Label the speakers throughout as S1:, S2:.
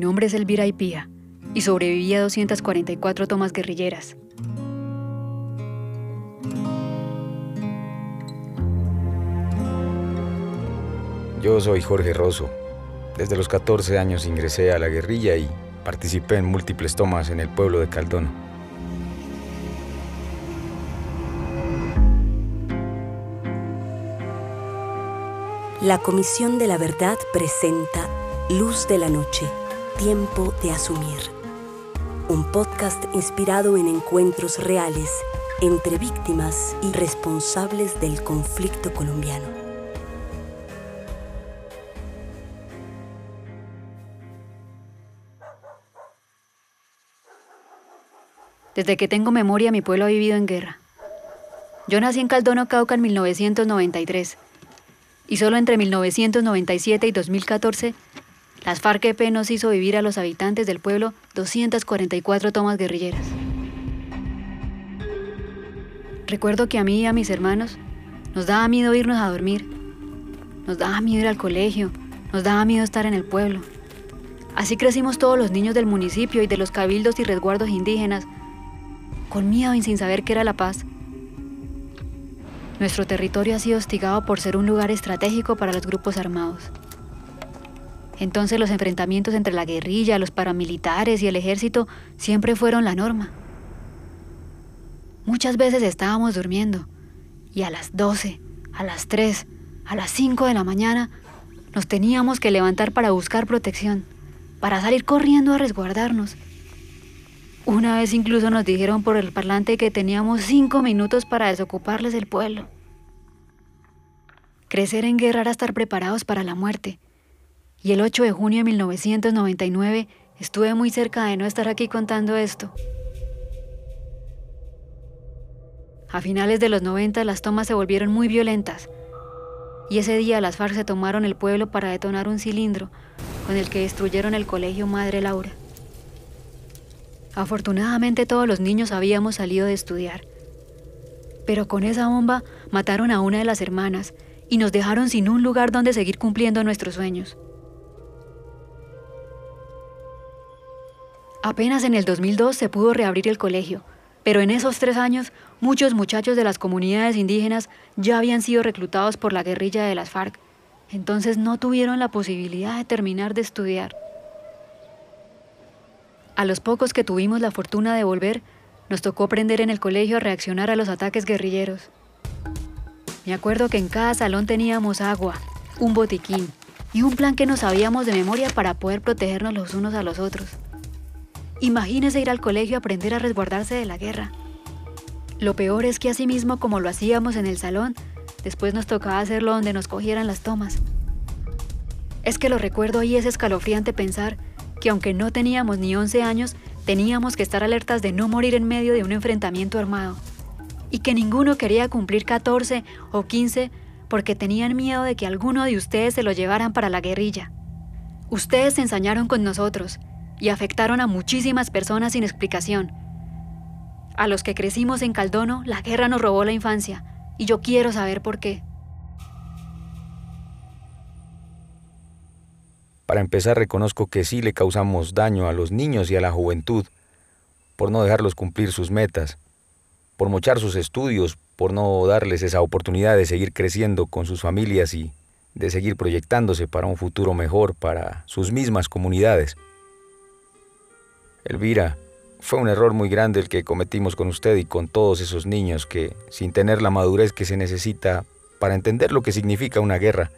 S1: nombre es Elvira Ipía y sobreviví a 244 tomas guerrilleras.
S2: Yo soy Jorge Rosso. Desde los 14 años ingresé a la guerrilla y participé en múltiples tomas en el pueblo de Caldono.
S3: La Comisión de la Verdad presenta Luz de la Noche, Tiempo de Asumir. Un podcast inspirado en encuentros reales entre víctimas y responsables del conflicto colombiano.
S1: Desde que tengo memoria, mi pueblo ha vivido en guerra. Yo nací en Caldono, Cauca en 1993 y solo entre 1997 y 2014, las FARC-EP nos hizo vivir a los habitantes del pueblo 244 tomas guerrilleras. Recuerdo que a mí y a mis hermanos nos daba miedo irnos a dormir, nos daba miedo ir al colegio, nos daba miedo estar en el pueblo. Así crecimos todos los niños del municipio y de los cabildos y resguardos indígenas, con miedo y sin saber qué era la paz. Nuestro territorio ha sido hostigado por ser un lugar estratégico para los grupos armados. Entonces los enfrentamientos entre la guerrilla, los paramilitares y el ejército siempre fueron la norma. Muchas veces estábamos durmiendo y a las 12, a las 3, a las 5 de la mañana nos teníamos que levantar para buscar protección, para salir corriendo a resguardarnos. Una vez incluso nos dijeron por el parlante que teníamos cinco minutos para desocuparles el pueblo. Crecer en guerra era estar preparados para la muerte. Y el 8 de junio de 1999 estuve muy cerca de no estar aquí contando esto. A finales de los 90 las tomas se volvieron muy violentas. Y ese día las FARC se tomaron el pueblo para detonar un cilindro con el que destruyeron el colegio Madre Laura. Afortunadamente todos los niños habíamos salido de estudiar. Pero con esa bomba mataron a una de las hermanas y nos dejaron sin un lugar donde seguir cumpliendo nuestros sueños. Apenas en el 2002 se pudo reabrir el colegio, pero en esos tres años muchos muchachos de las comunidades indígenas ya habían sido reclutados por la guerrilla de las FARC, entonces no tuvieron la posibilidad de terminar de estudiar. A los pocos que tuvimos la fortuna de volver, nos tocó aprender en el colegio a reaccionar a los ataques guerrilleros. Me acuerdo que en cada salón teníamos agua, un botiquín y un plan que nos sabíamos de memoria para poder protegernos los unos a los otros. Imagínese ir al colegio a aprender a resguardarse de la guerra. Lo peor es que así mismo como lo hacíamos en el salón, después nos tocaba hacerlo donde nos cogieran las tomas. Es que lo recuerdo y es escalofriante pensar que aunque no teníamos ni 11 años, teníamos que estar alertas de no morir en medio de un enfrentamiento armado. Y que ninguno quería cumplir 14 o 15 porque tenían miedo de que alguno de ustedes se lo llevaran para la guerrilla. Ustedes se ensañaron con nosotros y afectaron a muchísimas personas sin explicación. A los que crecimos en Caldono, la guerra nos robó la infancia y yo quiero saber por qué.
S2: Para empezar, reconozco que sí le causamos daño a los niños y a la juventud por no dejarlos cumplir sus metas, por mochar sus estudios, por no darles esa oportunidad de seguir creciendo con sus familias y de seguir proyectándose para un futuro mejor para sus mismas comunidades. Elvira, fue un error muy grande el que cometimos con usted y con todos esos niños que, sin tener la madurez que se necesita para entender lo que significa una guerra,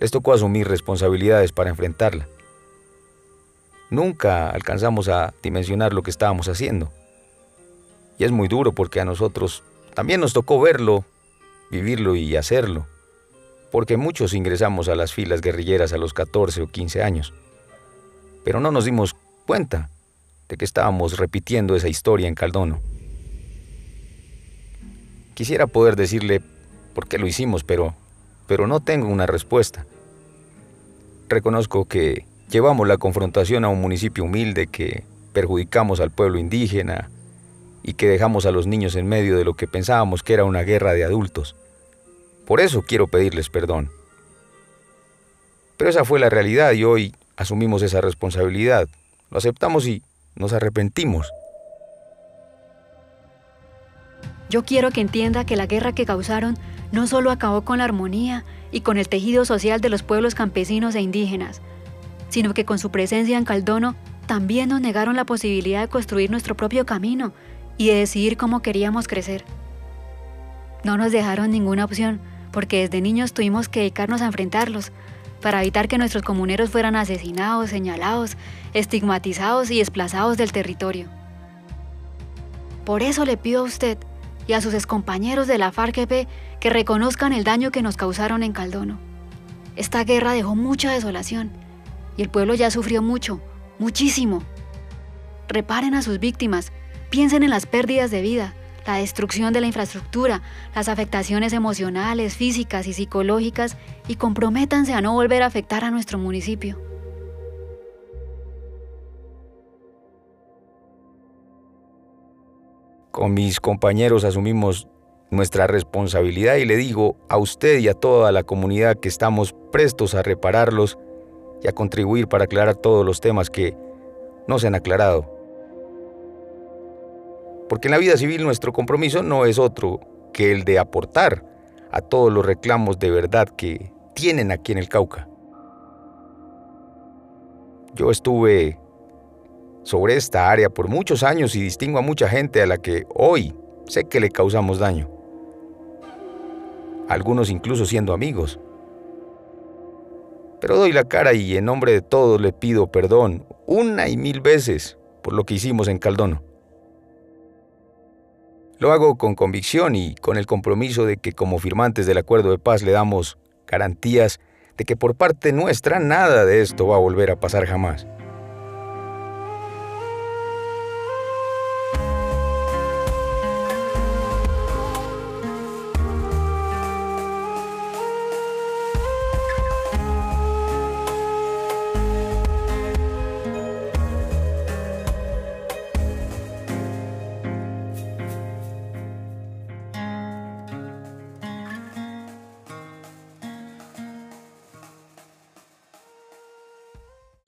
S2: les tocó asumir responsabilidades para enfrentarla. Nunca alcanzamos a dimensionar lo que estábamos haciendo. Y es muy duro porque a nosotros también nos tocó verlo, vivirlo y hacerlo. Porque muchos ingresamos a las filas guerrilleras a los 14 o 15 años. Pero no nos dimos cuenta de que estábamos repitiendo esa historia en Caldono. Quisiera poder decirle por qué lo hicimos, pero pero no tengo una respuesta. Reconozco que llevamos la confrontación a un municipio humilde, que perjudicamos al pueblo indígena y que dejamos a los niños en medio de lo que pensábamos que era una guerra de adultos. Por eso quiero pedirles perdón. Pero esa fue la realidad y hoy asumimos esa responsabilidad, lo aceptamos y nos arrepentimos.
S1: Yo quiero que entienda que la guerra que causaron no solo acabó con la armonía y con el tejido social de los pueblos campesinos e indígenas, sino que con su presencia en Caldono también nos negaron la posibilidad de construir nuestro propio camino y de decidir cómo queríamos crecer. No nos dejaron ninguna opción, porque desde niños tuvimos que dedicarnos a enfrentarlos, para evitar que nuestros comuneros fueran asesinados, señalados, estigmatizados y desplazados del territorio. Por eso le pido a usted y a sus excompañeros de la FARC-EP que reconozcan el daño que nos causaron en Caldono. Esta guerra dejó mucha desolación y el pueblo ya sufrió mucho, muchísimo. Reparen a sus víctimas, piensen en las pérdidas de vida, la destrucción de la infraestructura, las afectaciones emocionales, físicas y psicológicas y comprométanse a no volver a afectar a nuestro municipio.
S2: Con mis compañeros asumimos nuestra responsabilidad y le digo a usted y a toda la comunidad que estamos prestos a repararlos y a contribuir para aclarar todos los temas que no se han aclarado. Porque en la vida civil nuestro compromiso no es otro que el de aportar a todos los reclamos de verdad que tienen aquí en el Cauca. Yo estuve sobre esta área por muchos años y distingo a mucha gente a la que hoy sé que le causamos daño. Algunos incluso siendo amigos. Pero doy la cara y en nombre de todos le pido perdón una y mil veces por lo que hicimos en Caldono. Lo hago con convicción y con el compromiso de que como firmantes del acuerdo de paz le damos garantías de que por parte nuestra nada de esto va a volver a pasar jamás.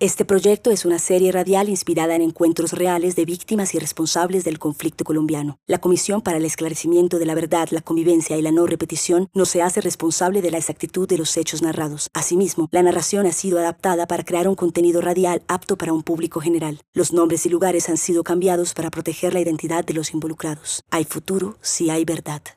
S3: Este proyecto es una serie radial inspirada en encuentros reales de víctimas y responsables del conflicto colombiano. La Comisión para el Esclarecimiento de la Verdad, la Convivencia y la No Repetición no se hace responsable de la exactitud de los hechos narrados. Asimismo, la narración ha sido adaptada para crear un contenido radial apto para un público general. Los nombres y lugares han sido cambiados para proteger la identidad de los involucrados. Hay futuro si hay verdad.